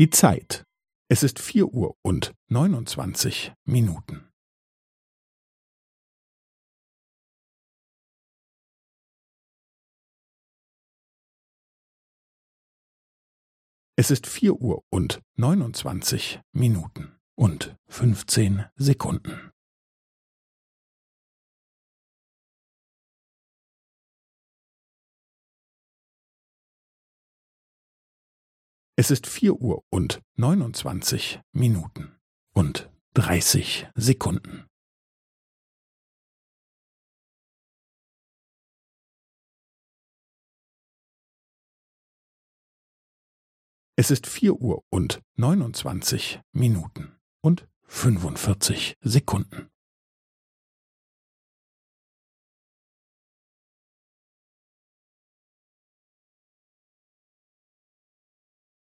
Die Zeit. Es ist vier Uhr und neunundzwanzig Minuten. Es ist vier Uhr und neunundzwanzig Minuten und fünfzehn Sekunden. Es ist vier Uhr und neunundzwanzig Minuten und dreißig Sekunden. Es ist vier Uhr und neunundzwanzig Minuten und fünfundvierzig Sekunden.